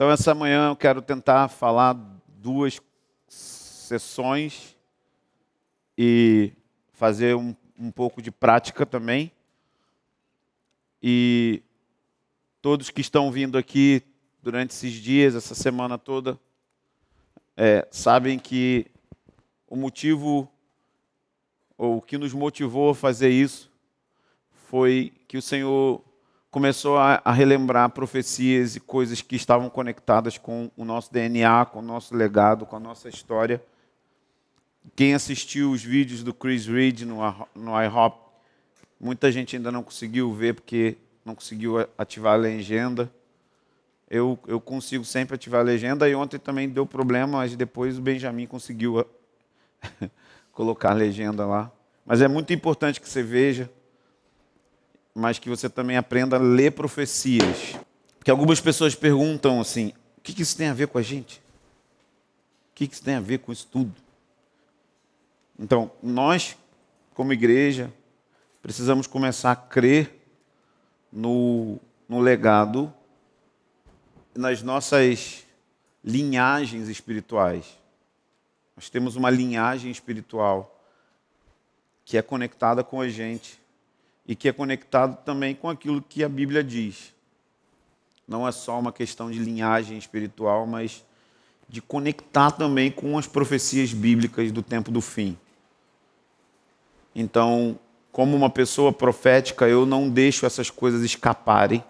Então, essa manhã eu quero tentar falar duas sessões e fazer um, um pouco de prática também. E todos que estão vindo aqui durante esses dias, essa semana toda, é, sabem que o motivo ou o que nos motivou a fazer isso foi que o Senhor começou a, a, relembrar profecias e coisas que estavam conectadas com o nosso DNA, com o nosso legado, com a nossa história. Quem assistiu os vídeos do Chris Reed no, no iHop, muita gente ainda não conseguiu ver porque não conseguiu ativar a legenda. Eu, eu consigo sempre ativar a legenda e ontem também deu problema, mas depois o Benjamin conseguiu colocar a legenda lá. Mas é muito importante que você veja, mas que você também aprenda a ler profecias. Porque algumas pessoas perguntam assim: o que isso tem a ver com a gente? O que isso tem a ver com isso tudo? Então, nós, como igreja, precisamos começar a crer no, no legado, nas nossas linhagens espirituais. Nós temos uma linhagem espiritual que é conectada com a gente e que é conectada também com aquilo que a Bíblia diz. Não é só uma questão de linhagem espiritual, mas de conectar também com as profecias bíblicas do tempo do fim. Então, como uma pessoa profética, eu não deixo essas coisas escaparem.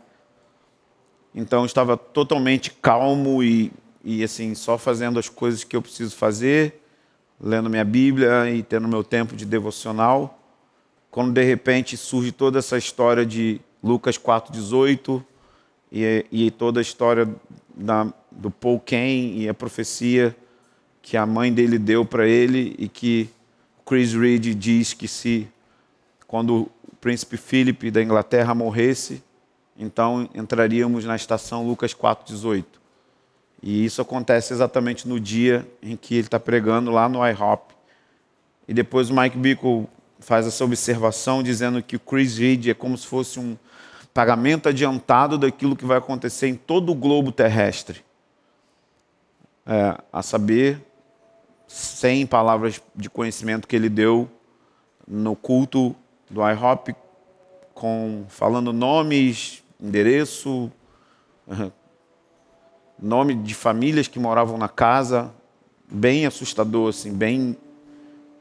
Então, estava totalmente calmo e, e assim, só fazendo as coisas que eu preciso fazer, lendo minha Bíblia e tendo meu tempo de devocional. Quando de repente surge toda essa história de Lucas 4,18 e, e toda a história da, do Paul Kane e a profecia que a mãe dele deu para ele e que Chris Reed diz que se quando o príncipe Philip da Inglaterra morresse, então entraríamos na estação Lucas 4:18. E isso acontece exatamente no dia em que ele está pregando lá no IHOP. E depois o Mike Bickle faz essa observação dizendo que o Chris Reed é como se fosse um pagamento adiantado daquilo que vai acontecer em todo o globo terrestre. É, a saber, 100 palavras de conhecimento que ele deu no culto do IHOP, com, falando nomes, endereço, nome de famílias que moravam na casa, bem assustador, assim, bem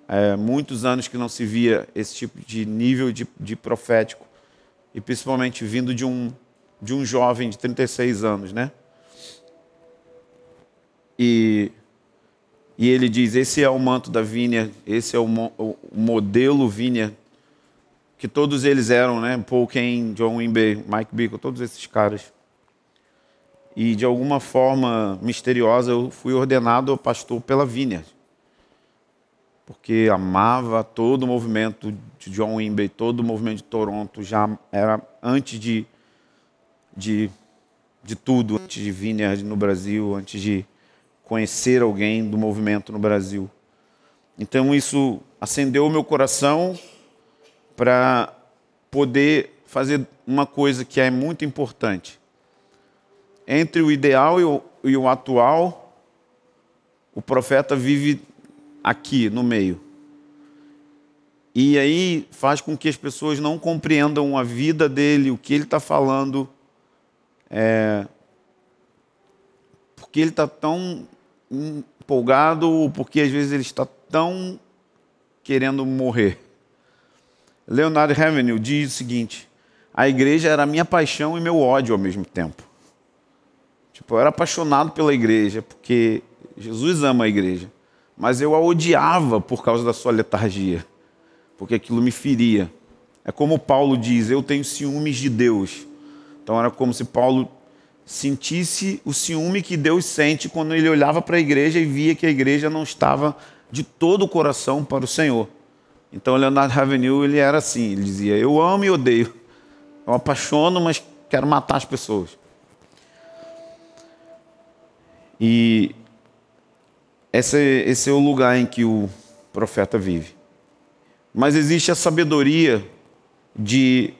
é, muitos anos que não se via esse tipo de nível de, de profético e principalmente vindo de um de um jovem de 36 anos, né? E e ele diz: esse é o manto da vinha, esse é o, mo o modelo vinha, que todos eles eram, né? Paul Kane, John Wimber, Mike Bickle, todos esses caras. E de alguma forma misteriosa eu fui ordenado pastor pela Vineyard. Porque amava todo o movimento de John Wimber, todo o movimento de Toronto, já era antes de, de, de tudo, antes de Vineyard no Brasil, antes de conhecer alguém do movimento no Brasil. Então isso acendeu o meu coração para poder fazer uma coisa que é muito importante. Entre o ideal e o, e o atual, o profeta vive aqui no meio. E aí faz com que as pessoas não compreendam a vida dele, o que ele está falando, é, porque ele está tão empolgado ou porque às vezes ele está tão querendo morrer. Leonardo Ravenel diz o seguinte: a igreja era minha paixão e meu ódio ao mesmo tempo. Tipo, eu era apaixonado pela igreja porque Jesus ama a igreja, mas eu a odiava por causa da sua letargia, porque aquilo me feria. É como Paulo diz: eu tenho ciúmes de Deus. Então era como se Paulo sentisse o ciúme que Deus sente quando ele olhava para a igreja e via que a igreja não estava de todo o coração para o Senhor. Então Leonardo Ravenel ele era assim, ele dizia: "Eu amo e odeio. Eu apaixono, mas quero matar as pessoas". E esse, esse é o lugar em que o profeta vive. Mas existe a sabedoria de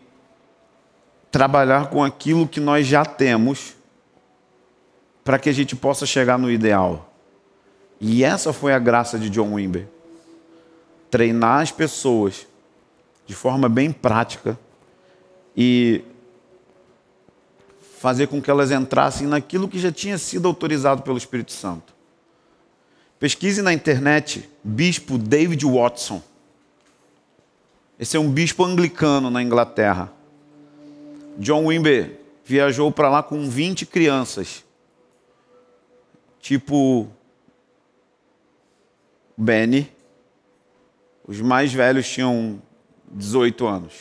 trabalhar com aquilo que nós já temos para que a gente possa chegar no ideal. E essa foi a graça de John Wimber. Treinar as pessoas de forma bem prática e fazer com que elas entrassem naquilo que já tinha sido autorizado pelo Espírito Santo. Pesquise na internet Bispo David Watson. Esse é um bispo anglicano na Inglaterra. John Wimber viajou para lá com 20 crianças. Tipo Benny. Os mais velhos tinham 18 anos.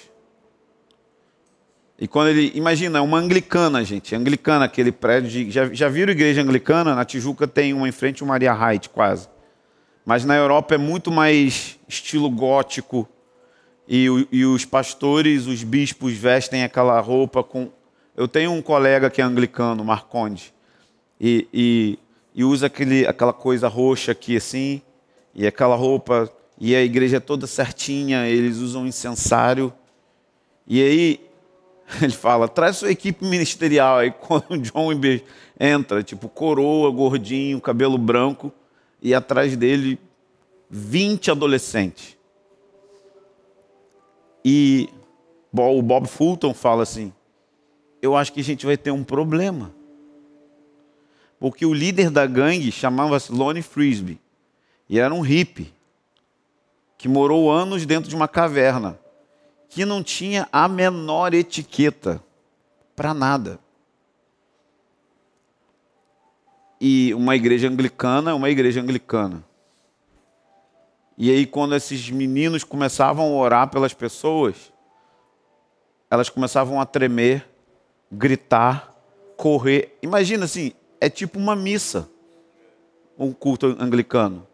E quando ele. Imagina, é uma anglicana, gente. Anglicana, aquele prédio de. Já, já viram igreja anglicana? Na Tijuca tem uma em frente ao Maria Height, quase. Mas na Europa é muito mais estilo gótico. E, e os pastores, os bispos vestem aquela roupa com. Eu tenho um colega que é anglicano, Marconde. E, e, e usa aquele, aquela coisa roxa aqui assim. E aquela roupa. E a igreja é toda certinha. Eles usam incensário. E aí ele fala, traz sua equipe ministerial. Aí quando o John Wimber entra, tipo coroa, gordinho, cabelo branco, e atrás dele 20 adolescentes. E o Bob Fulton fala assim: eu acho que a gente vai ter um problema. Porque o líder da gangue chamava-se Lonnie Frisbee. E era um hippie. Que morou anos dentro de uma caverna que não tinha a menor etiqueta para nada. E uma igreja anglicana é uma igreja anglicana. E aí, quando esses meninos começavam a orar pelas pessoas, elas começavam a tremer, gritar, correr. Imagina assim, é tipo uma missa, um culto anglicano.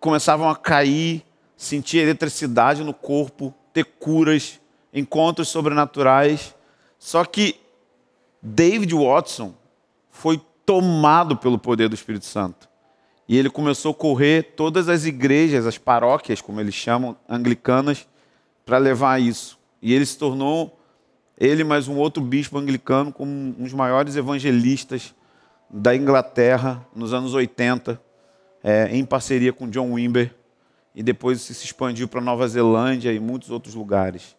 Começavam a cair, sentir eletricidade no corpo, ter curas, encontros sobrenaturais. Só que David Watson foi tomado pelo poder do Espírito Santo. E ele começou a correr todas as igrejas, as paróquias, como eles chamam, anglicanas, para levar isso. E ele se tornou, ele mais um outro bispo anglicano, como um dos maiores evangelistas da Inglaterra nos anos 80, é, em parceria com John Wimber e depois se expandiu para Nova Zelândia e muitos outros lugares.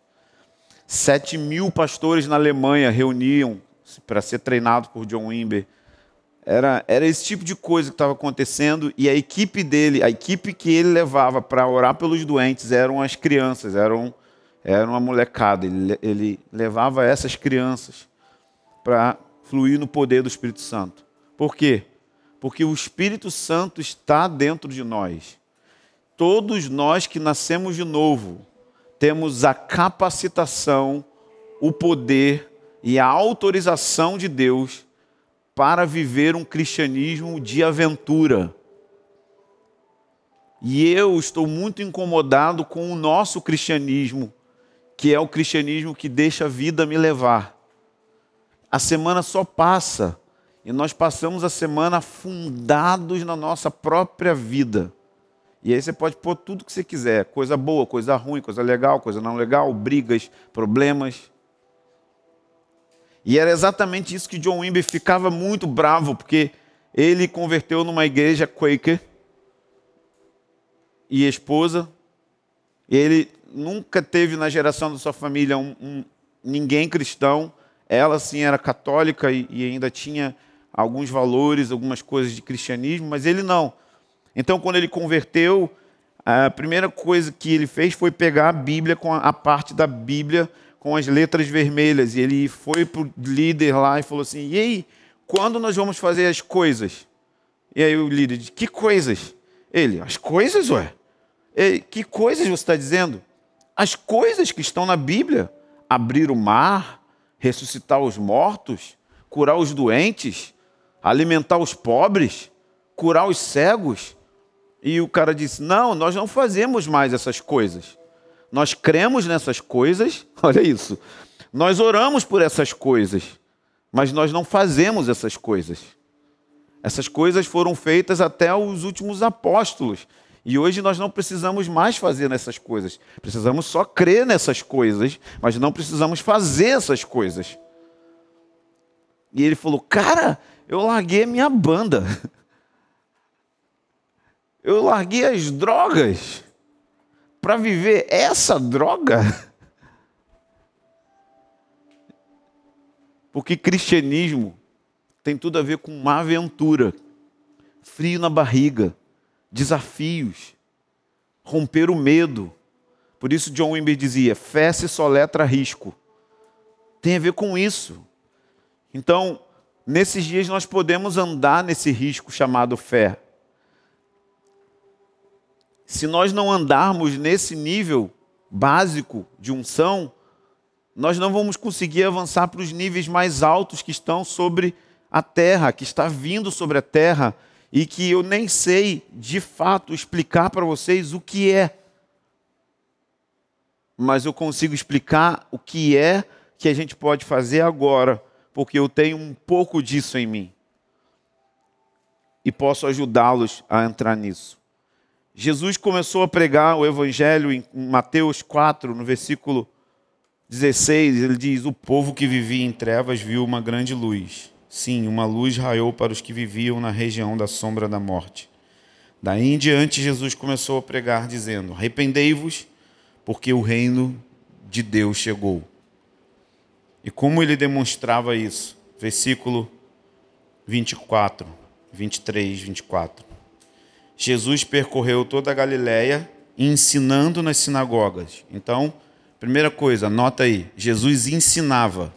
Sete mil pastores na Alemanha reuniam para ser treinado por John Wimber. Era, era esse tipo de coisa que estava acontecendo e a equipe dele, a equipe que ele levava para orar pelos doentes eram as crianças, eram, era uma molecada. Ele, ele levava essas crianças para fluir no poder do Espírito Santo. Por quê? Porque o Espírito Santo está dentro de nós todos nós que nascemos de novo temos a capacitação, o poder e a autorização de Deus para viver um cristianismo de aventura. E eu estou muito incomodado com o nosso cristianismo, que é o cristianismo que deixa a vida me levar. A semana só passa e nós passamos a semana afundados na nossa própria vida. E aí você pode pôr tudo que você quiser, coisa boa, coisa ruim, coisa legal, coisa não legal, brigas, problemas. E era exatamente isso que John Wimber ficava muito bravo, porque ele converteu numa igreja Quaker e esposa. Ele nunca teve na geração da sua família um, um, ninguém cristão. Ela sim era católica e, e ainda tinha alguns valores, algumas coisas de cristianismo, mas ele não. Então, quando ele converteu, a primeira coisa que ele fez foi pegar a Bíblia, com a parte da Bíblia com as letras vermelhas. E ele foi para o líder lá e falou assim: E aí, quando nós vamos fazer as coisas? E aí o líder disse: Que coisas? Ele: As coisas, ué? Ele, que coisas você está dizendo? As coisas que estão na Bíblia: abrir o mar, ressuscitar os mortos, curar os doentes, alimentar os pobres, curar os cegos, e o cara disse: Não, nós não fazemos mais essas coisas. Nós cremos nessas coisas, olha isso. Nós oramos por essas coisas, mas nós não fazemos essas coisas. Essas coisas foram feitas até os últimos apóstolos. E hoje nós não precisamos mais fazer essas coisas. Precisamos só crer nessas coisas, mas não precisamos fazer essas coisas. E ele falou: Cara, eu larguei a minha banda. Eu larguei as drogas para viver essa droga. Porque cristianismo tem tudo a ver com uma aventura, frio na barriga, desafios, romper o medo. Por isso John Wimber dizia: fé se soletra risco. Tem a ver com isso. Então, nesses dias nós podemos andar nesse risco chamado fé. Se nós não andarmos nesse nível básico de unção, nós não vamos conseguir avançar para os níveis mais altos que estão sobre a terra, que está vindo sobre a terra e que eu nem sei de fato explicar para vocês o que é. Mas eu consigo explicar o que é que a gente pode fazer agora, porque eu tenho um pouco disso em mim. E posso ajudá-los a entrar nisso. Jesus começou a pregar o evangelho em Mateus 4, no versículo 16, ele diz: O povo que vivia em trevas viu uma grande luz. Sim, uma luz raiou para os que viviam na região da sombra da morte. Daí em diante, Jesus começou a pregar, dizendo: Arrependei-vos, porque o reino de Deus chegou. E como ele demonstrava isso? Versículo 24, 23, 24. Jesus percorreu toda a Galiléia, ensinando nas sinagogas. Então, Primeira coisa, anota aí: Jesus ensinava.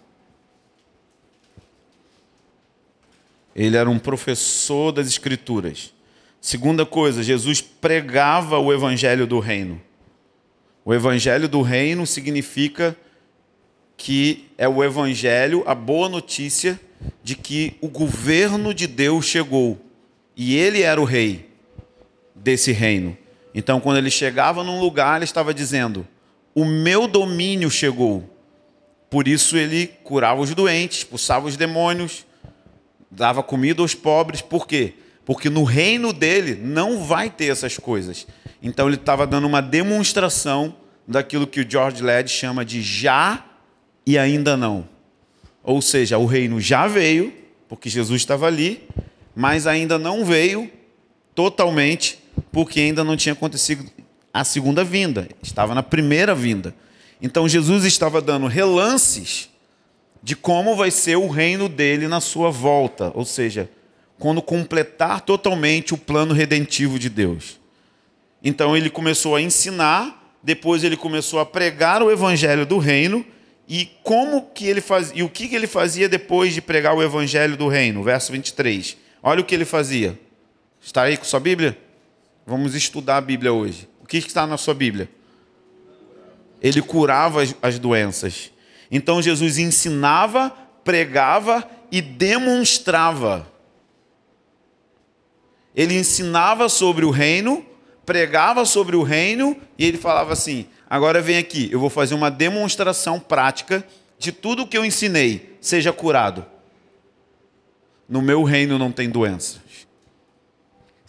Ele era um professor das Escrituras. Segunda coisa, Jesus pregava o evangelho do reino. O evangelho do reino significa que é o evangelho, a boa notícia de que o governo de Deus chegou e ele era o rei desse reino. Então, quando ele chegava num lugar, ele estava dizendo: o meu domínio chegou. Por isso ele curava os doentes, expulsava os demônios, dava comida aos pobres. Por quê? Porque no reino dele não vai ter essas coisas. Então ele estava dando uma demonstração daquilo que o George Led chama de já e ainda não. Ou seja, o reino já veio, porque Jesus estava ali, mas ainda não veio totalmente, porque ainda não tinha acontecido a segunda vinda, estava na primeira vinda. Então Jesus estava dando relances de como vai ser o reino dele na sua volta, ou seja, quando completar totalmente o plano redentivo de Deus. Então ele começou a ensinar, depois ele começou a pregar o evangelho do reino e como que ele fazia, e o que ele fazia depois de pregar o evangelho do reino, verso 23. Olha o que ele fazia. Está aí com sua Bíblia? Vamos estudar a Bíblia hoje que está na sua Bíblia? Ele curava as, as doenças. Então Jesus ensinava, pregava e demonstrava. Ele ensinava sobre o reino, pregava sobre o reino e ele falava assim: agora vem aqui, eu vou fazer uma demonstração prática de tudo o que eu ensinei, seja curado. No meu reino não tem doenças.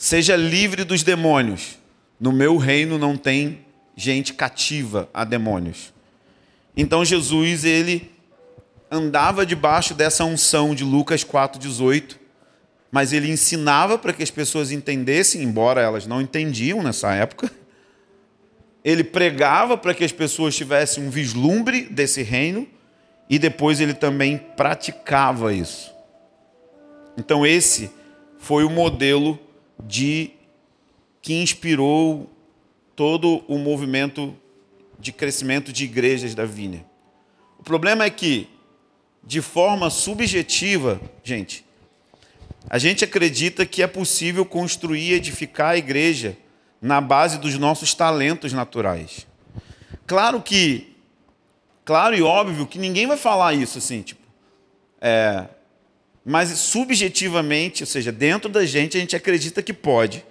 Seja livre dos demônios. No meu reino não tem gente cativa a demônios. Então Jesus, ele andava debaixo dessa unção de Lucas 4:18, mas ele ensinava para que as pessoas entendessem, embora elas não entendiam nessa época. Ele pregava para que as pessoas tivessem um vislumbre desse reino e depois ele também praticava isso. Então esse foi o modelo de que inspirou todo o movimento de crescimento de igrejas da Vinha. O problema é que, de forma subjetiva, gente, a gente acredita que é possível construir e edificar a igreja na base dos nossos talentos naturais. Claro que, claro e óbvio que ninguém vai falar isso assim, tipo, é, mas subjetivamente, ou seja, dentro da gente, a gente acredita que pode.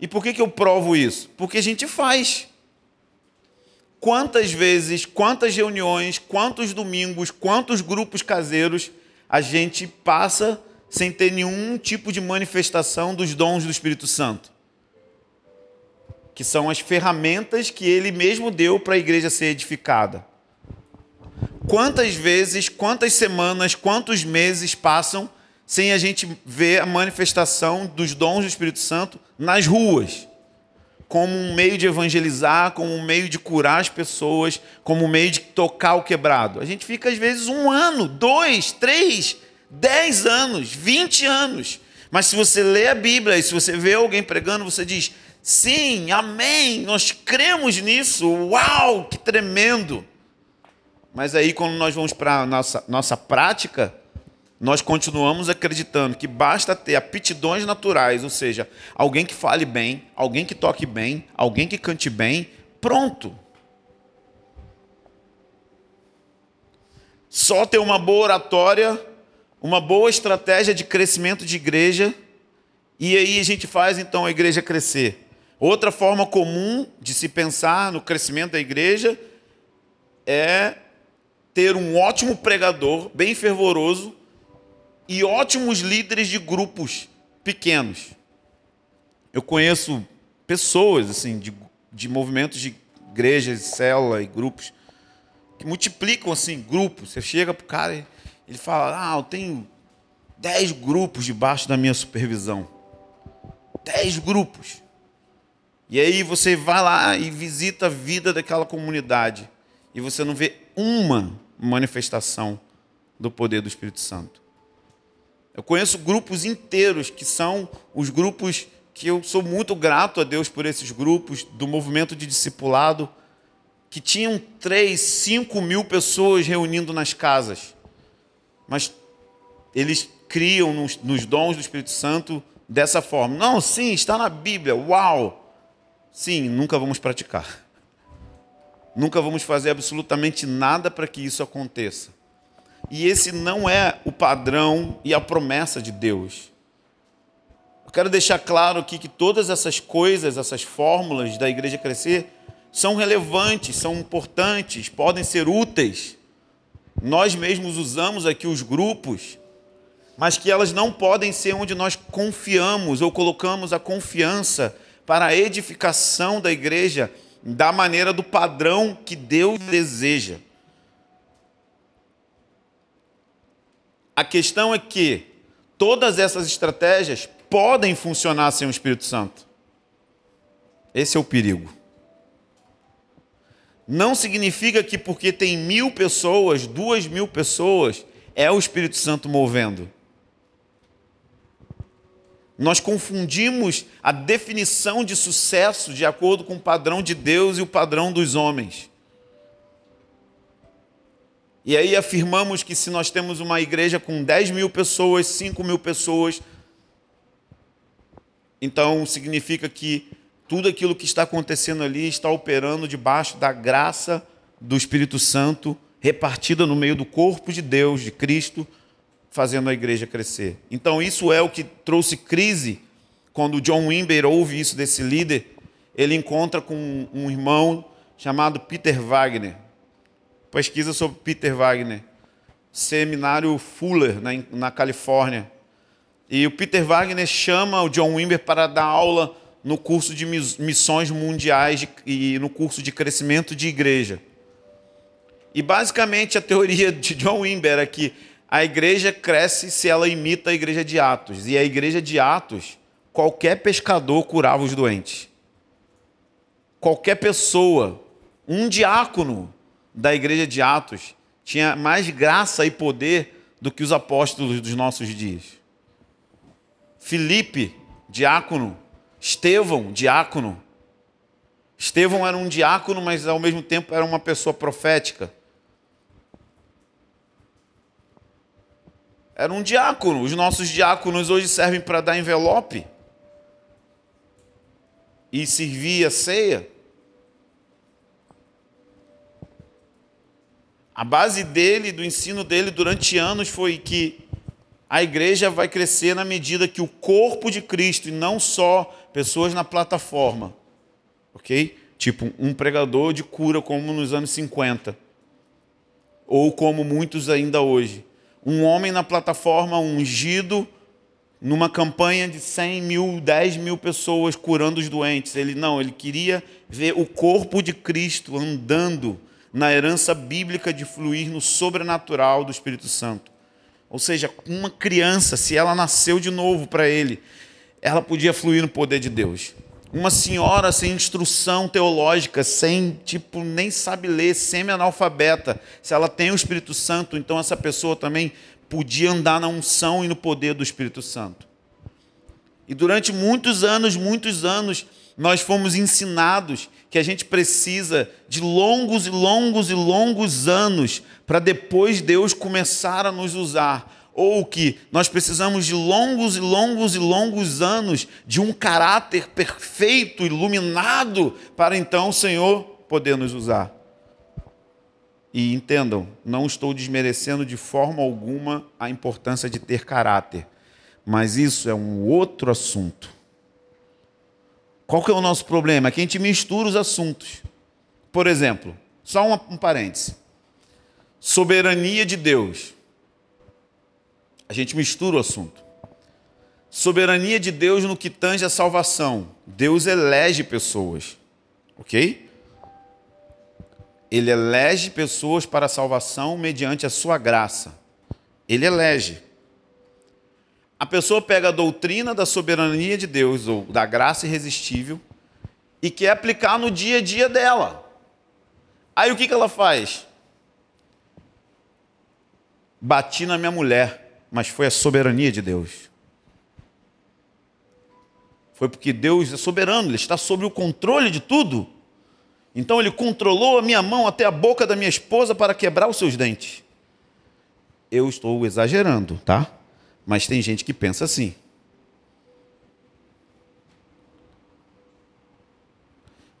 E por que, que eu provo isso? Porque a gente faz. Quantas vezes, quantas reuniões, quantos domingos, quantos grupos caseiros a gente passa sem ter nenhum tipo de manifestação dos dons do Espírito Santo? Que são as ferramentas que ele mesmo deu para a igreja ser edificada. Quantas vezes, quantas semanas, quantos meses passam sem a gente ver a manifestação dos dons do Espírito Santo nas ruas? Como um meio de evangelizar, como um meio de curar as pessoas, como um meio de tocar o quebrado. A gente fica, às vezes, um ano, dois, três, dez anos, vinte anos. Mas se você lê a Bíblia e se você vê alguém pregando, você diz: sim, amém, nós cremos nisso, uau, que tremendo. Mas aí, quando nós vamos para a nossa, nossa prática, nós continuamos acreditando que basta ter aptidões naturais, ou seja, alguém que fale bem, alguém que toque bem, alguém que cante bem, pronto. Só ter uma boa oratória, uma boa estratégia de crescimento de igreja, e aí a gente faz então a igreja crescer. Outra forma comum de se pensar no crescimento da igreja é ter um ótimo pregador, bem fervoroso, e ótimos líderes de grupos pequenos. Eu conheço pessoas assim de, de movimentos de igrejas, célula e grupos que multiplicam assim grupos. Você chega para o cara e ele fala: Ah, eu tenho dez grupos debaixo da minha supervisão. Dez grupos. E aí você vai lá e visita a vida daquela comunidade e você não vê uma manifestação do poder do Espírito Santo. Eu conheço grupos inteiros que são os grupos que eu sou muito grato a Deus por esses grupos do movimento de discipulado, que tinham três, cinco mil pessoas reunindo nas casas. Mas eles criam nos, nos dons do Espírito Santo dessa forma. Não, sim, está na Bíblia, uau! Sim, nunca vamos praticar. Nunca vamos fazer absolutamente nada para que isso aconteça. E esse não é o padrão e a promessa de Deus. Eu quero deixar claro aqui que todas essas coisas, essas fórmulas da igreja crescer, são relevantes, são importantes, podem ser úteis. Nós mesmos usamos aqui os grupos, mas que elas não podem ser onde nós confiamos ou colocamos a confiança para a edificação da igreja da maneira do padrão que Deus deseja. A questão é que todas essas estratégias podem funcionar sem o Espírito Santo. Esse é o perigo. Não significa que porque tem mil pessoas, duas mil pessoas, é o Espírito Santo movendo. Nós confundimos a definição de sucesso de acordo com o padrão de Deus e o padrão dos homens. E aí afirmamos que se nós temos uma igreja com 10 mil pessoas, 5 mil pessoas, então significa que tudo aquilo que está acontecendo ali está operando debaixo da graça do Espírito Santo, repartida no meio do corpo de Deus, de Cristo, fazendo a igreja crescer. Então, isso é o que trouxe crise quando John Wimber ouve isso desse líder. Ele encontra com um irmão chamado Peter Wagner. Pesquisa sobre Peter Wagner. Seminário Fuller, na, na Califórnia. E o Peter Wagner chama o John Wimber para dar aula no curso de missões mundiais de, e no curso de crescimento de igreja. E basicamente a teoria de John Wimber é que a igreja cresce se ela imita a igreja de Atos. E a igreja de Atos, qualquer pescador curava os doentes. Qualquer pessoa, um diácono da igreja de Atos, tinha mais graça e poder do que os apóstolos dos nossos dias. Filipe, diácono. Estevão, diácono. Estevão era um diácono, mas ao mesmo tempo era uma pessoa profética. Era um diácono. Os nossos diáconos hoje servem para dar envelope e servir a ceia. A base dele, do ensino dele durante anos foi que a igreja vai crescer na medida que o corpo de Cristo, e não só pessoas na plataforma, ok? Tipo um pregador de cura, como nos anos 50, ou como muitos ainda hoje um homem na plataforma ungido numa campanha de 100 mil, 10 mil pessoas curando os doentes. Ele não, ele queria ver o corpo de Cristo andando na herança bíblica de fluir no sobrenatural do Espírito Santo. Ou seja, uma criança, se ela nasceu de novo para ele, ela podia fluir no poder de Deus. Uma senhora sem instrução teológica, sem tipo nem sabe ler, semi-analfabeta, se ela tem o Espírito Santo, então essa pessoa também podia andar na unção e no poder do Espírito Santo. E durante muitos anos, muitos anos, nós fomos ensinados que a gente precisa de longos e longos e longos anos para depois Deus começar a nos usar. Ou que nós precisamos de longos e longos e longos anos de um caráter perfeito, iluminado, para então o Senhor poder nos usar. E entendam, não estou desmerecendo de forma alguma a importância de ter caráter, mas isso é um outro assunto. Qual que é o nosso problema? É que a gente mistura os assuntos. Por exemplo, só um parêntese. Soberania de Deus. A gente mistura o assunto. Soberania de Deus no que tange a salvação. Deus elege pessoas. Ok? Ele elege pessoas para a salvação mediante a sua graça. Ele elege. A pessoa pega a doutrina da soberania de Deus, ou da graça irresistível, e quer aplicar no dia a dia dela. Aí o que, que ela faz? Bati na minha mulher, mas foi a soberania de Deus. Foi porque Deus é soberano, Ele está sobre o controle de tudo. Então Ele controlou a minha mão até a boca da minha esposa para quebrar os seus dentes. Eu estou exagerando, tá? Mas tem gente que pensa assim.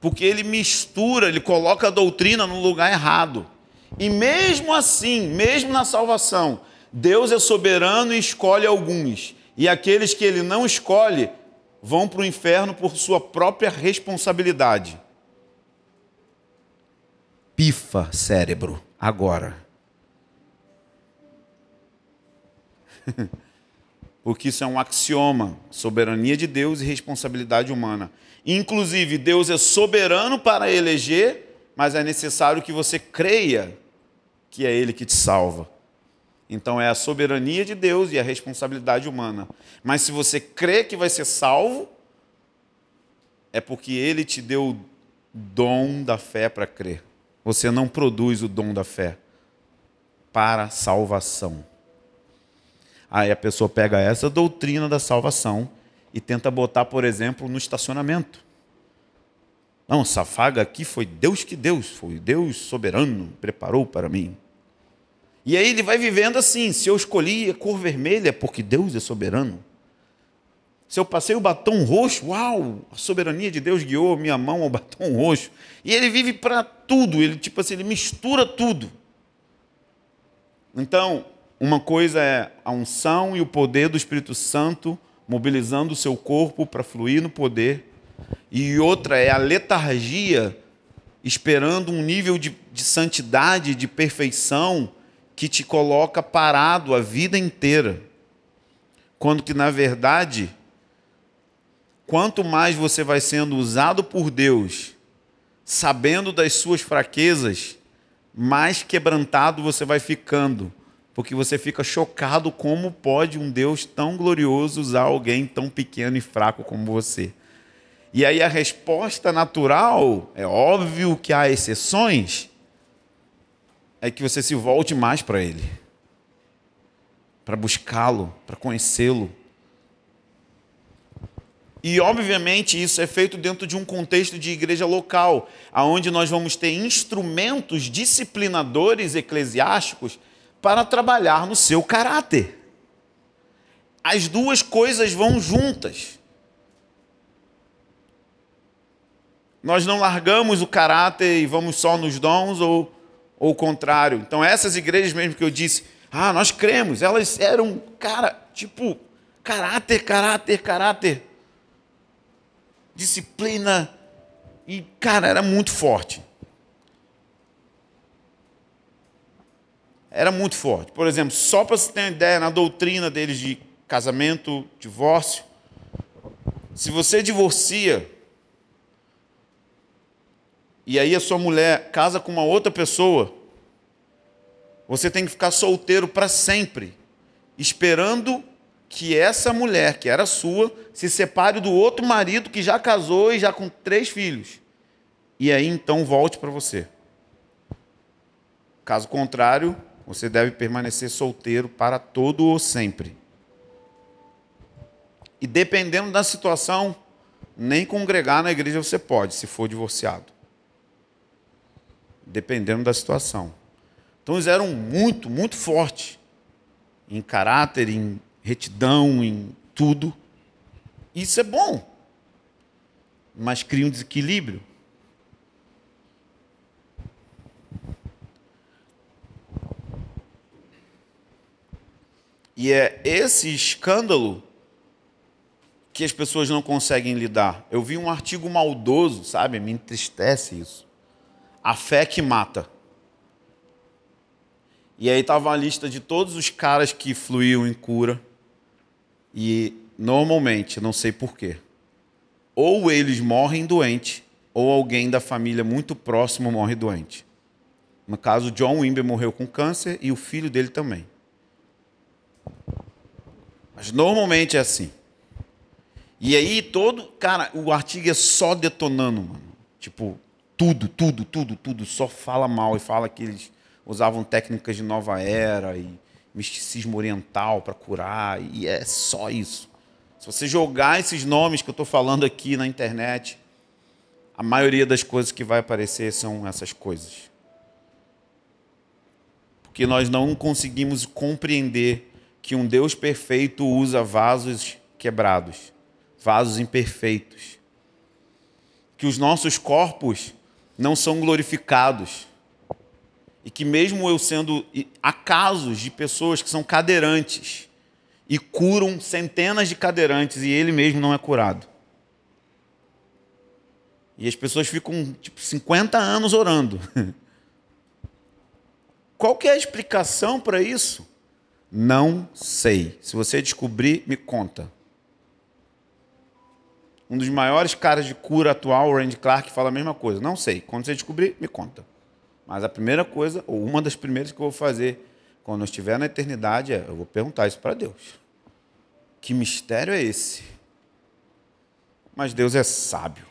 Porque ele mistura, ele coloca a doutrina no lugar errado. E mesmo assim, mesmo na salvação, Deus é soberano e escolhe alguns. E aqueles que ele não escolhe vão para o inferno por sua própria responsabilidade. Pifa, cérebro, agora. porque isso é um axioma: soberania de Deus e responsabilidade humana. Inclusive, Deus é soberano para eleger, mas é necessário que você creia que é Ele que te salva. Então é a soberania de Deus e a responsabilidade humana. Mas se você crê que vai ser salvo, é porque Ele te deu o dom da fé para crer. Você não produz o dom da fé para salvação. Aí a pessoa pega essa doutrina da salvação e tenta botar, por exemplo, no estacionamento. Não, essa vaga aqui foi Deus que Deus, foi Deus soberano, preparou para mim. E aí ele vai vivendo assim: se eu escolhi a cor vermelha, é porque Deus é soberano. Se eu passei o batom roxo, uau, a soberania de Deus guiou minha mão ao batom roxo. E ele vive para tudo, ele tipo assim, ele mistura tudo. Então, uma coisa é a unção e o poder do Espírito Santo mobilizando o seu corpo para fluir no poder, e outra é a letargia esperando um nível de, de santidade, de perfeição, que te coloca parado a vida inteira. Quando que, na verdade, quanto mais você vai sendo usado por Deus, sabendo das suas fraquezas, mais quebrantado você vai ficando porque você fica chocado como pode um Deus tão glorioso usar alguém tão pequeno e fraco como você. E aí a resposta natural, é óbvio que há exceções, é que você se volte mais para Ele, para buscá-lo, para conhecê-lo. E obviamente isso é feito dentro de um contexto de igreja local, aonde nós vamos ter instrumentos disciplinadores eclesiásticos para trabalhar no seu caráter. As duas coisas vão juntas. Nós não largamos o caráter e vamos só nos dons ou, ou o contrário. Então, essas igrejas mesmo que eu disse, ah, nós cremos, elas eram, cara, tipo, caráter, caráter, caráter. Disciplina. E, cara, era muito forte. era muito forte. Por exemplo, só para você ter uma ideia, na doutrina deles de casamento, divórcio, se você divorcia, e aí a sua mulher casa com uma outra pessoa, você tem que ficar solteiro para sempre, esperando que essa mulher, que era sua, se separe do outro marido que já casou e já com três filhos. E aí então volte para você. Caso contrário, você deve permanecer solteiro para todo ou sempre. E dependendo da situação, nem congregar na igreja você pode, se for divorciado. Dependendo da situação. Então eles eram muito, muito fortes em caráter, em retidão, em tudo. Isso é bom. Mas cria um desequilíbrio. E é esse escândalo que as pessoas não conseguem lidar. Eu vi um artigo maldoso, sabe? Me entristece isso. A fé que mata. E aí estava a lista de todos os caras que fluíam em cura. E normalmente, não sei porquê, ou eles morrem doente, ou alguém da família muito próximo morre doente. No caso, John Wimber morreu com câncer e o filho dele também. Mas normalmente é assim. E aí todo, cara, o artigo é só detonando, mano. Tipo, tudo, tudo, tudo, tudo, só fala mal e fala que eles usavam técnicas de nova era e misticismo oriental para curar, e é só isso. Se você jogar esses nomes que eu estou falando aqui na internet, a maioria das coisas que vai aparecer são essas coisas. Porque nós não conseguimos compreender que um Deus perfeito usa vasos quebrados, vasos imperfeitos. Que os nossos corpos não são glorificados e que mesmo eu sendo há casos de pessoas que são cadeirantes e curam centenas de cadeirantes e ele mesmo não é curado. E as pessoas ficam tipo 50 anos orando. Qual que é a explicação para isso? Não sei. Se você descobrir, me conta. Um dos maiores caras de cura atual, o Randy Clark, fala a mesma coisa. Não sei. Quando você descobrir, me conta. Mas a primeira coisa, ou uma das primeiras que eu vou fazer quando eu estiver na eternidade é: eu vou perguntar isso para Deus. Que mistério é esse? Mas Deus é sábio.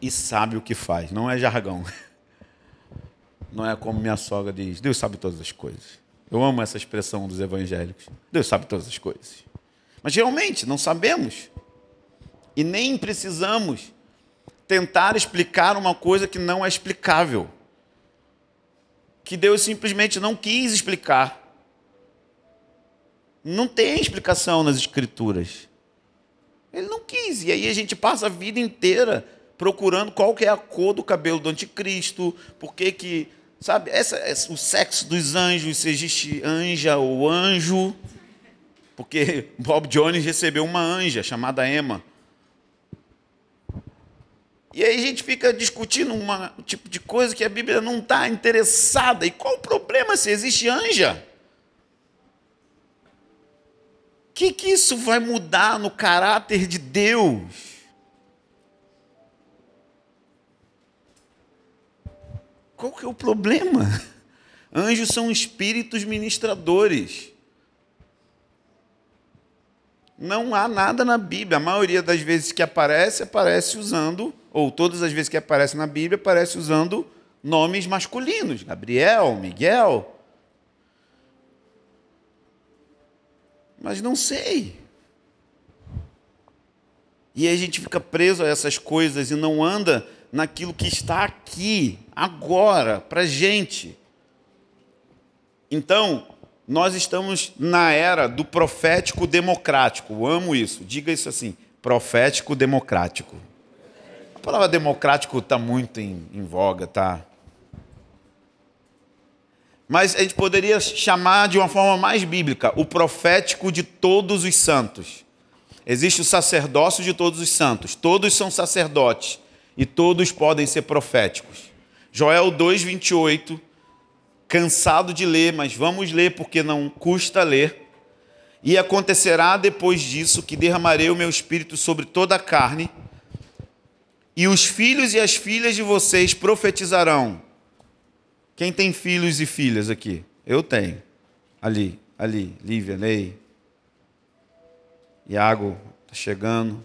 E sabe o que faz, não é jargão. Não é como minha sogra diz: Deus sabe todas as coisas. Eu amo essa expressão dos evangélicos. Deus sabe todas as coisas. Mas realmente não sabemos. E nem precisamos tentar explicar uma coisa que não é explicável. Que Deus simplesmente não quis explicar. Não tem explicação nas Escrituras. Ele não quis. E aí a gente passa a vida inteira procurando qual que é a cor do cabelo do anticristo, por que que, sabe, essa, essa, o sexo dos anjos, se existe anja ou anjo, porque Bob Jones recebeu uma anja chamada Emma. E aí a gente fica discutindo um tipo de coisa que a Bíblia não está interessada. E qual o problema se existe anja? O que, que isso vai mudar no caráter de Deus? Qual que é o problema? Anjos são espíritos ministradores. Não há nada na Bíblia. A maioria das vezes que aparece, aparece usando, ou todas as vezes que aparece na Bíblia, aparece usando nomes masculinos: Gabriel, Miguel. Mas não sei. E aí a gente fica preso a essas coisas e não anda naquilo que está aqui, agora, para gente. Então, nós estamos na era do profético democrático. Amo isso. Diga isso assim: profético democrático. A palavra democrático está muito em, em voga, tá? Mas a gente poderia chamar de uma forma mais bíblica o profético de todos os santos. Existe o sacerdócio de todos os santos. Todos são sacerdotes e todos podem ser proféticos. Joel 2:28 cansado de ler, mas vamos ler porque não custa ler. E acontecerá depois disso que derramarei o meu espírito sobre toda a carne, E os filhos e as filhas de vocês profetizarão. Quem tem filhos e filhas aqui? Eu tenho. Ali, ali, Lívia, Ney. Iago está chegando.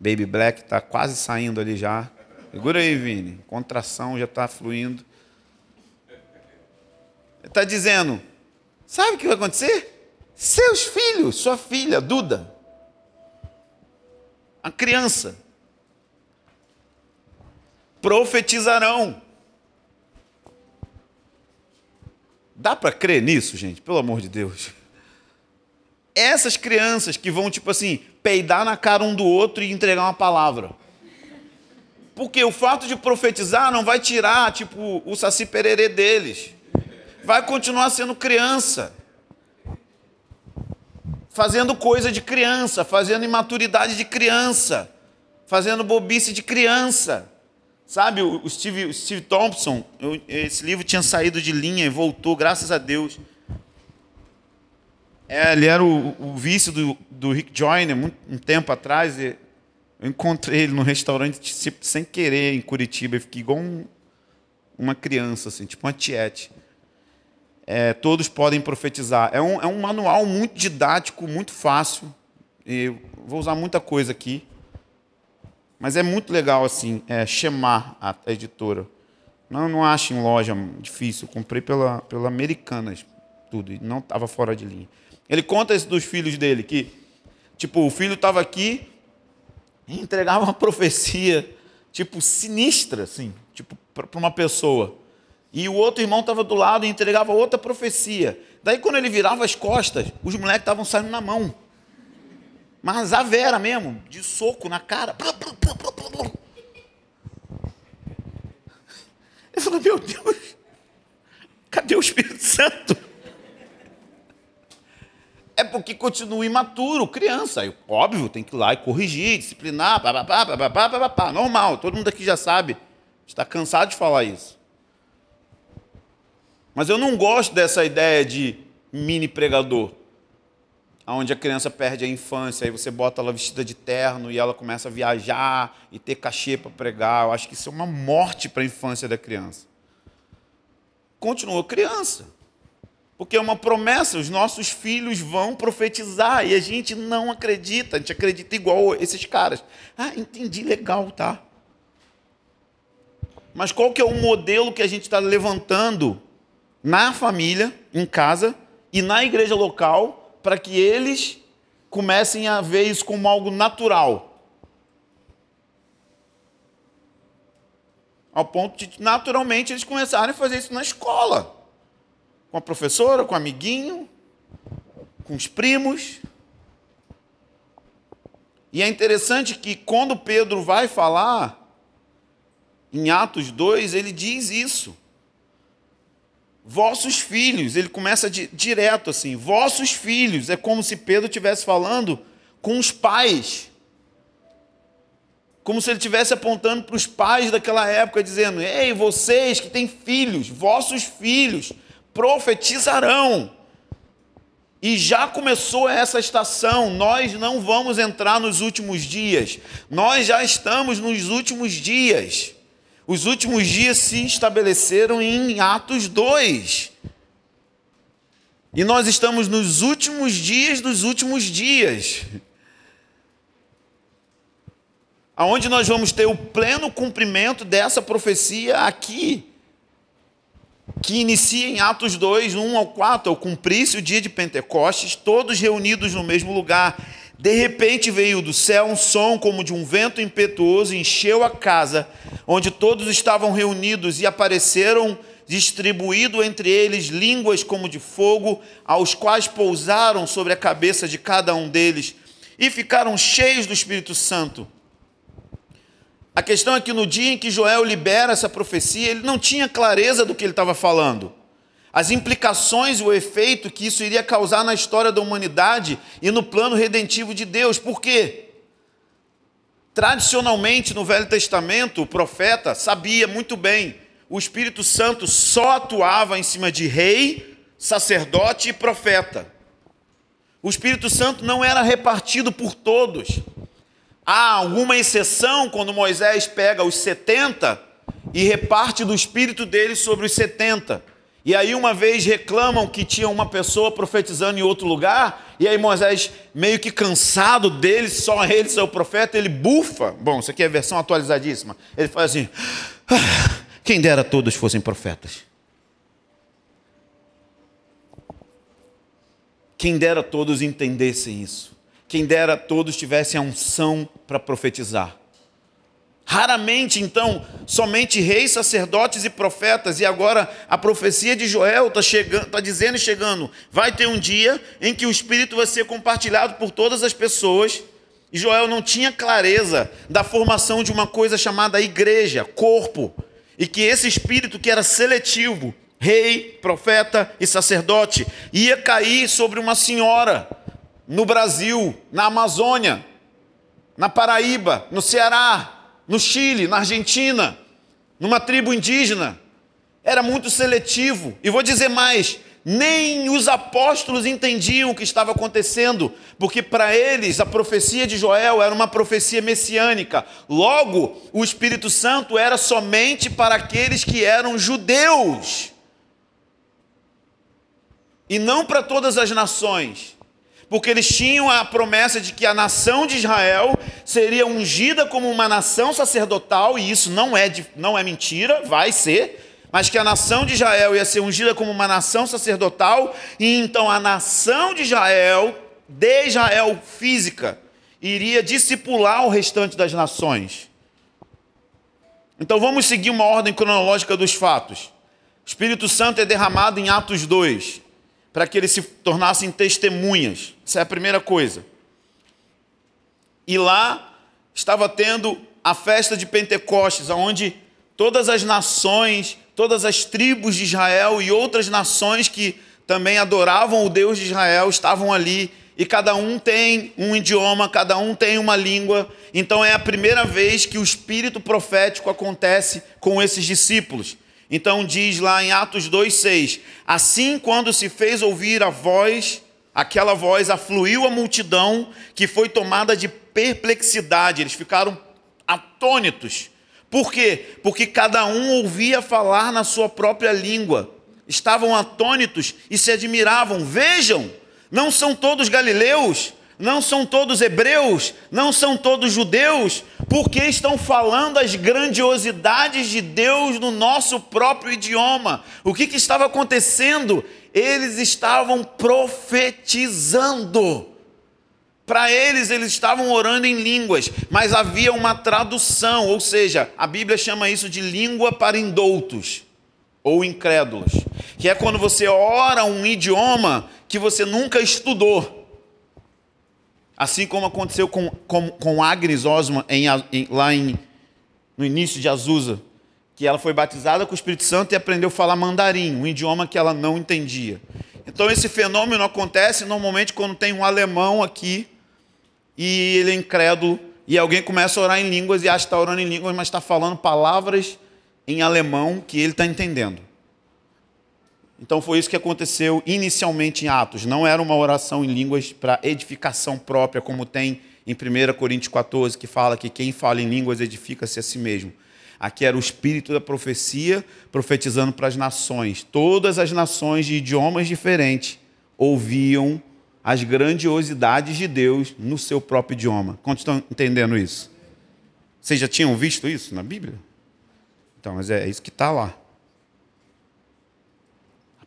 Baby Black está quase saindo ali já. Segura aí, Vini. Contração já está fluindo. Está dizendo: sabe o que vai acontecer? Seus filhos, sua filha, Duda, a criança, profetizarão. Dá para crer nisso, gente? Pelo amor de Deus. Essas crianças que vão, tipo assim, peidar na cara um do outro e entregar uma palavra. Porque o fato de profetizar não vai tirar, tipo, o saci pererê deles. Vai continuar sendo criança. Fazendo coisa de criança, fazendo imaturidade de criança, fazendo bobice de criança. Sabe, o Steve, o Steve Thompson, eu, esse livro tinha saído de linha e voltou, graças a Deus. É, ele era o, o vice do, do Rick Joyner, muito, um tempo atrás. eu encontrei ele no restaurante sem querer em Curitiba. Eu fiquei igual um, uma criança, assim, tipo uma tiete. É, todos podem profetizar. É um, é um manual muito didático, muito fácil. Eu vou usar muita coisa aqui. Mas é muito legal, assim, é, chamar a, a editora. Não, não acho em loja difícil. comprei pela, pela Americanas, tudo. E não estava fora de linha. Ele conta isso dos filhos dele, que, tipo, o filho estava aqui e entregava uma profecia, tipo, sinistra, assim, tipo, para uma pessoa. E o outro irmão estava do lado e entregava outra profecia. Daí, quando ele virava as costas, os moleques estavam saindo na mão. Mas a Vera mesmo, de soco na cara. Eu falei, meu Deus, cadê o Espírito Santo? É porque continua imaturo, criança. Aí, óbvio, tem que ir lá e corrigir, disciplinar. Normal, todo mundo aqui já sabe. Está cansado de falar isso. Mas eu não gosto dessa ideia de mini pregador onde a criança perde a infância, aí você bota ela vestida de terno e ela começa a viajar e ter cachê para pregar. Eu acho que isso é uma morte para a infância da criança. Continua criança. Porque é uma promessa, os nossos filhos vão profetizar e a gente não acredita, a gente acredita igual esses caras. Ah, entendi, legal, tá? Mas qual que é o modelo que a gente está levantando na família, em casa e na igreja local para que eles comecem a ver isso como algo natural. Ao ponto de, naturalmente, eles começarem a fazer isso na escola. Com a professora, com o amiguinho, com os primos. E é interessante que quando Pedro vai falar, em Atos 2, ele diz isso vossos filhos. Ele começa de, direto assim, vossos filhos. É como se Pedro estivesse falando com os pais. Como se ele estivesse apontando para os pais daquela época, dizendo: Ei, vocês que têm filhos, vossos filhos profetizarão. E já começou essa estação, nós não vamos entrar nos últimos dias, nós já estamos nos últimos dias. Os últimos dias se estabeleceram em Atos 2. E nós estamos nos últimos dias dos últimos dias. Aonde nós vamos ter o pleno cumprimento dessa profecia aqui, que inicia em Atos 2, 1 ao 4, ao cumprir-se o dia de Pentecostes, todos reunidos no mesmo lugar. De repente veio do céu um som como de um vento impetuoso, encheu a casa onde todos estavam reunidos e apareceram distribuído entre eles línguas como de fogo, aos quais pousaram sobre a cabeça de cada um deles e ficaram cheios do Espírito Santo. A questão é que no dia em que Joel libera essa profecia, ele não tinha clareza do que ele estava falando as implicações e o efeito que isso iria causar na história da humanidade e no plano redentivo de Deus. Por quê? Tradicionalmente, no Velho Testamento, o profeta sabia muito bem, o Espírito Santo só atuava em cima de rei, sacerdote e profeta. O Espírito Santo não era repartido por todos. Há alguma exceção quando Moisés pega os 70 e reparte do espírito dele sobre os 70. E aí, uma vez reclamam que tinha uma pessoa profetizando em outro lugar, e aí Moisés, meio que cansado dele, só ele ser o profeta, ele bufa. Bom, isso aqui é a versão atualizadíssima. Ele faz assim: ah, quem dera todos fossem profetas. Quem dera todos entendessem isso. Quem dera todos tivessem a unção para profetizar. Raramente, então, somente reis, sacerdotes e profetas, e agora a profecia de Joel está tá dizendo e chegando: vai ter um dia em que o Espírito vai ser compartilhado por todas as pessoas. E Joel não tinha clareza da formação de uma coisa chamada igreja, corpo, e que esse Espírito que era seletivo, rei, profeta e sacerdote, ia cair sobre uma senhora no Brasil, na Amazônia, na Paraíba, no Ceará, no Chile, na Argentina, numa tribo indígena. Era muito seletivo. E vou dizer mais: nem os apóstolos entendiam o que estava acontecendo, porque para eles a profecia de Joel era uma profecia messiânica. Logo, o Espírito Santo era somente para aqueles que eram judeus, e não para todas as nações porque eles tinham a promessa de que a nação de Israel seria ungida como uma nação sacerdotal, e isso não é, não é mentira, vai ser, mas que a nação de Israel ia ser ungida como uma nação sacerdotal, e então a nação de Israel, de Israel física, iria discipular o restante das nações. Então vamos seguir uma ordem cronológica dos fatos. O Espírito Santo é derramado em Atos 2 para que eles se tornassem testemunhas. Essa é a primeira coisa. E lá estava tendo a festa de Pentecostes, onde todas as nações, todas as tribos de Israel e outras nações que também adoravam o Deus de Israel estavam ali e cada um tem um idioma, cada um tem uma língua. Então é a primeira vez que o espírito profético acontece com esses discípulos. Então diz lá em Atos 2:6, assim quando se fez ouvir a voz, aquela voz afluiu a multidão, que foi tomada de perplexidade, eles ficaram atônitos. Por quê? Porque cada um ouvia falar na sua própria língua. Estavam atônitos e se admiravam. Vejam, não são todos galileus? não são todos hebreus, não são todos judeus, porque estão falando as grandiosidades de Deus no nosso próprio idioma. O que, que estava acontecendo? Eles estavam profetizando. Para eles, eles estavam orando em línguas, mas havia uma tradução, ou seja, a Bíblia chama isso de língua para indoutos ou incrédulos, que é quando você ora um idioma que você nunca estudou. Assim como aconteceu com, com, com Agnes Osman em, em, lá em, no início de Azusa, que ela foi batizada com o Espírito Santo e aprendeu a falar mandarim, um idioma que ela não entendia. Então esse fenômeno acontece normalmente quando tem um alemão aqui e ele é incrédulo e alguém começa a orar em línguas e acha que está orando em línguas, mas está falando palavras em alemão que ele está entendendo. Então foi isso que aconteceu inicialmente em Atos. Não era uma oração em línguas para edificação própria, como tem em 1 Coríntios 14, que fala que quem fala em línguas edifica-se a si mesmo. Aqui era o espírito da profecia profetizando para as nações. Todas as nações de idiomas diferentes ouviam as grandiosidades de Deus no seu próprio idioma. Quantos estão entendendo isso? Vocês já tinham visto isso na Bíblia? Então, mas é isso que está lá.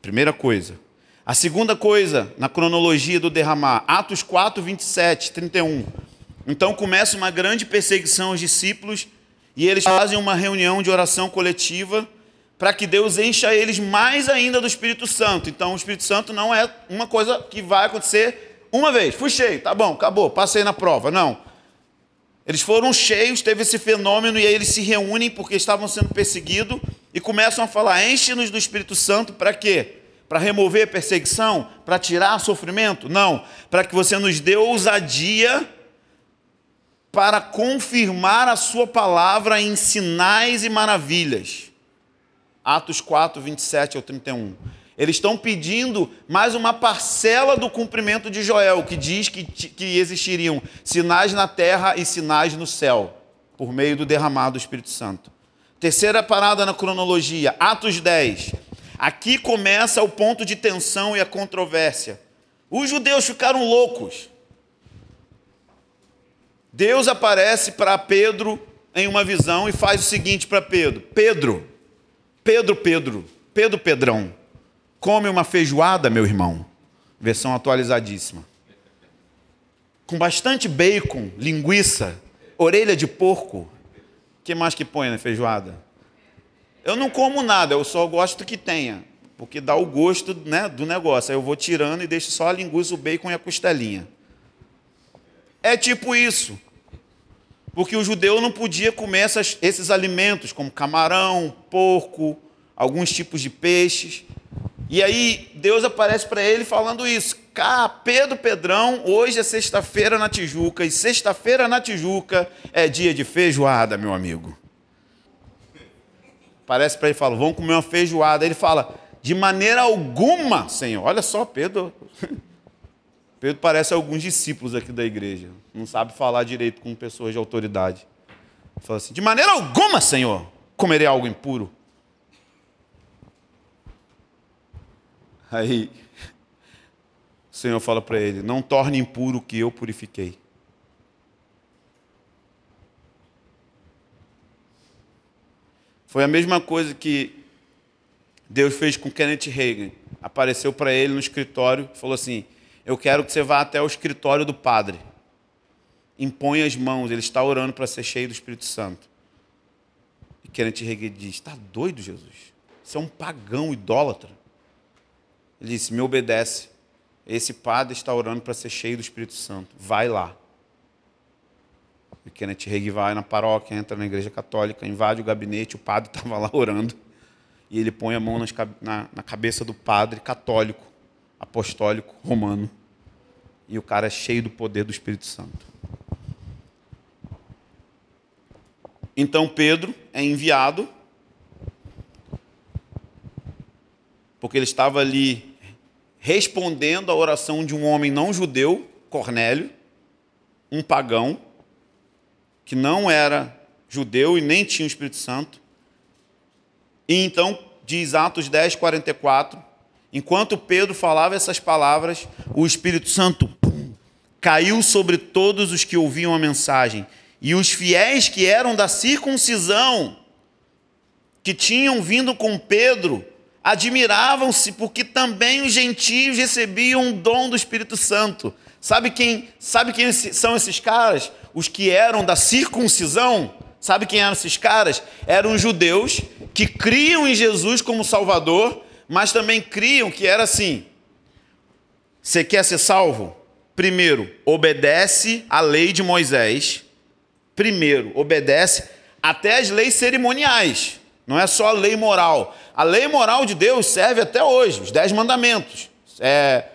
Primeira coisa. A segunda coisa, na cronologia do derramar, Atos 4, 27, 31. Então começa uma grande perseguição aos discípulos e eles fazem uma reunião de oração coletiva para que Deus encha eles mais ainda do Espírito Santo. Então o Espírito Santo não é uma coisa que vai acontecer uma vez. Fui cheio, tá bom, acabou, passei na prova. Não. Eles foram cheios, teve esse fenômeno e aí eles se reúnem porque estavam sendo perseguidos e começam a falar: enche-nos do Espírito Santo para quê? Para remover perseguição? Para tirar sofrimento? Não. Para que você nos dê ousadia para confirmar a Sua palavra em sinais e maravilhas. Atos 4, 27 ao 31. Eles estão pedindo mais uma parcela do cumprimento de Joel, que diz que, que existiriam sinais na terra e sinais no céu, por meio do derramado do Espírito Santo. Terceira parada na cronologia, Atos 10. Aqui começa o ponto de tensão e a controvérsia. Os judeus ficaram loucos. Deus aparece para Pedro em uma visão e faz o seguinte para Pedro: Pedro, Pedro, Pedro, Pedro Pedrão, come uma feijoada, meu irmão. Versão atualizadíssima. Com bastante bacon, linguiça, orelha de porco, que mais que põe na feijoada? Eu não como nada, eu só gosto que tenha, porque dá o gosto né, do negócio. Aí eu vou tirando e deixo só a linguiça, o bacon e a costelinha. É tipo isso. Porque o judeu não podia comer essas, esses alimentos, como camarão, porco, alguns tipos de peixes. E aí Deus aparece para ele falando isso. Pedro Pedrão, hoje é sexta-feira na Tijuca, e sexta-feira na Tijuca é dia de feijoada, meu amigo. Parece para ele e fala: vamos comer uma feijoada. Ele fala: de maneira alguma, Senhor. Olha só, Pedro. Pedro parece alguns discípulos aqui da igreja. Não sabe falar direito com pessoas de autoridade. Ele fala assim: de maneira alguma, Senhor, comerei algo impuro. Aí Senhor fala para ele: Não torne impuro o que eu purifiquei. Foi a mesma coisa que Deus fez com Kenneth Reagan. Apareceu para ele no escritório e falou assim: Eu quero que você vá até o escritório do padre. Impõe as mãos, ele está orando para ser cheio do Espírito Santo. E Kenneth Reagan diz: Está doido, Jesus? Você é um pagão idólatra. Ele disse: Me obedece. Esse padre está orando para ser cheio do Espírito Santo. Vai lá. E Kenneth Hagin vai na paróquia, entra na igreja católica, invade o gabinete, o padre estava lá orando. E ele põe a mão nas, na, na cabeça do padre católico, apostólico, romano. E o cara é cheio do poder do Espírito Santo. Então Pedro é enviado, porque ele estava ali respondendo à oração de um homem não judeu, Cornélio, um pagão, que não era judeu e nem tinha o Espírito Santo. E então, diz Atos 10, 44, enquanto Pedro falava essas palavras, o Espírito Santo pum, caiu sobre todos os que ouviam a mensagem. E os fiéis que eram da circuncisão, que tinham vindo com Pedro, admiravam-se porque também os gentios recebiam o dom do Espírito Santo. Sabe quem, sabe quem são esses caras? Os que eram da circuncisão. Sabe quem eram esses caras? Eram judeus que criam em Jesus como Salvador, mas também criam que era assim: você quer ser salvo? Primeiro, obedece à lei de Moisés. Primeiro, obedece até as leis cerimoniais. Não é só a lei moral. A lei moral de Deus serve até hoje, os dez mandamentos. É,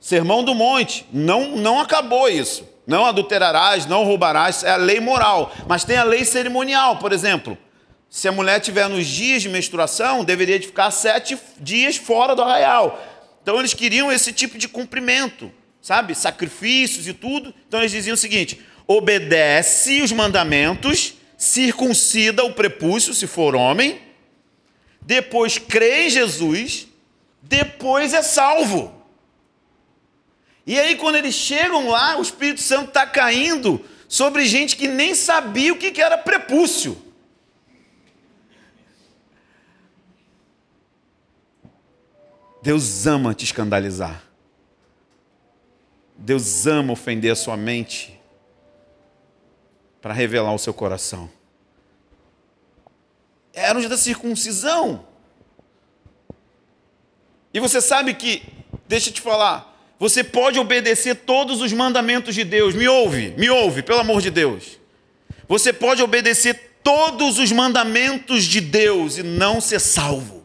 sermão do monte, não, não acabou isso. Não adulterarás, não roubarás, é a lei moral. Mas tem a lei cerimonial, por exemplo. Se a mulher tiver nos dias de menstruação, deveria de ficar sete dias fora do arraial. Então eles queriam esse tipo de cumprimento, sabe? Sacrifícios e tudo. Então eles diziam o seguinte: obedece os mandamentos, circuncida o prepúcio, se for homem, depois crê em Jesus, depois é salvo. E aí, quando eles chegam lá, o Espírito Santo está caindo sobre gente que nem sabia o que era prepúcio. Deus ama te escandalizar. Deus ama ofender a sua mente para revelar o seu coração eram os da circuncisão. E você sabe que, deixa eu te falar, você pode obedecer todos os mandamentos de Deus. Me ouve, me ouve, pelo amor de Deus. Você pode obedecer todos os mandamentos de Deus e não ser salvo.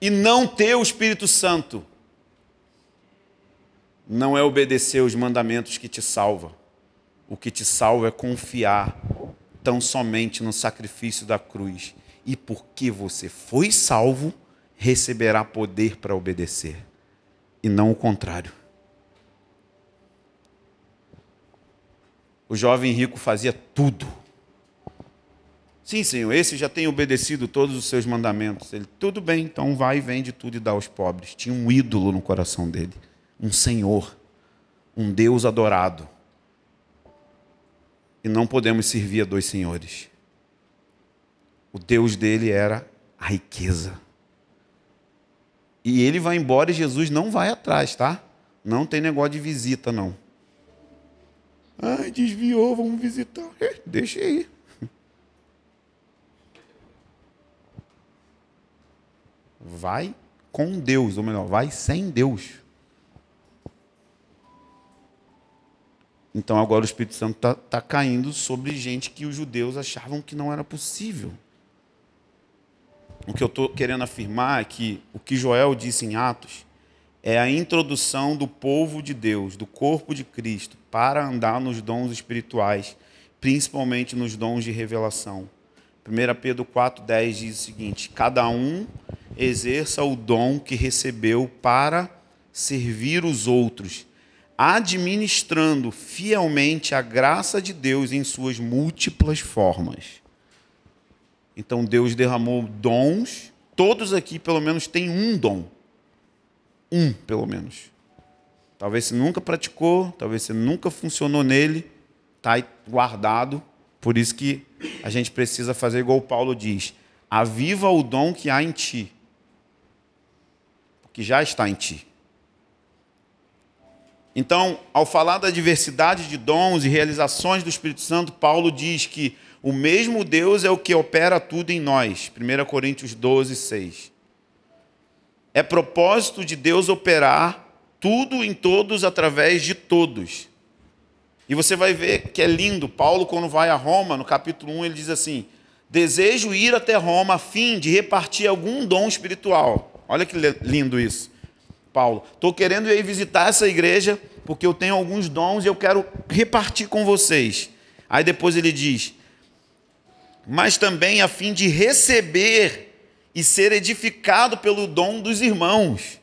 E não ter o Espírito Santo. Não é obedecer os mandamentos que te salva. O que te salva é confiar tão somente no sacrifício da cruz e porque você foi salvo, receberá poder para obedecer, e não o contrário. O jovem rico fazia tudo. Sim, Senhor, esse já tem obedecido todos os seus mandamentos. Ele, tudo bem, então vai e vende tudo e dá aos pobres. Tinha um ídolo no coração dele, um Senhor, um Deus adorado. E não podemos servir a dois senhores. O Deus dele era a riqueza. E ele vai embora e Jesus não vai atrás, tá? Não tem negócio de visita, não. Ai, desviou, vamos visitar. É, deixa aí. Vai com Deus, ou melhor, vai sem Deus. Então agora o Espírito Santo está tá caindo sobre gente que os judeus achavam que não era possível. O que eu estou querendo afirmar é que o que Joel disse em Atos é a introdução do povo de Deus, do corpo de Cristo, para andar nos dons espirituais, principalmente nos dons de revelação. 1 Pedro 4,10 diz o seguinte: Cada um exerça o dom que recebeu para servir os outros, administrando fielmente a graça de Deus em suas múltiplas formas. Então Deus derramou dons, todos aqui pelo menos têm um dom. Um, pelo menos. Talvez você nunca praticou, talvez você nunca funcionou nele, está guardado. Por isso que a gente precisa fazer igual Paulo diz: aviva o dom que há em ti, que já está em ti. Então, ao falar da diversidade de dons e realizações do Espírito Santo, Paulo diz que o mesmo Deus é o que opera tudo em nós. 1 Coríntios 12, 6. É propósito de Deus operar tudo em todos através de todos. E você vai ver que é lindo. Paulo, quando vai a Roma, no capítulo 1, ele diz assim: Desejo ir até Roma a fim de repartir algum dom espiritual Olha que lindo isso. Paulo, estou querendo ir visitar essa igreja porque eu tenho alguns dons e eu quero repartir com vocês. Aí depois ele diz: mas também a fim de receber e ser edificado pelo dom dos irmãos.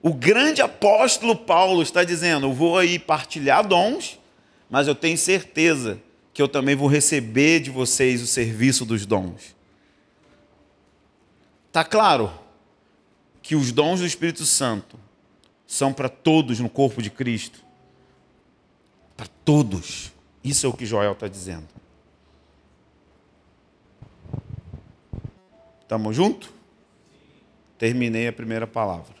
O grande apóstolo Paulo está dizendo: eu vou aí partilhar dons, mas eu tenho certeza que eu também vou receber de vocês o serviço dos dons. Tá claro? Que os dons do Espírito Santo são para todos no corpo de Cristo. Para todos. Isso é o que Joel está dizendo. Estamos juntos? Terminei a primeira palavra.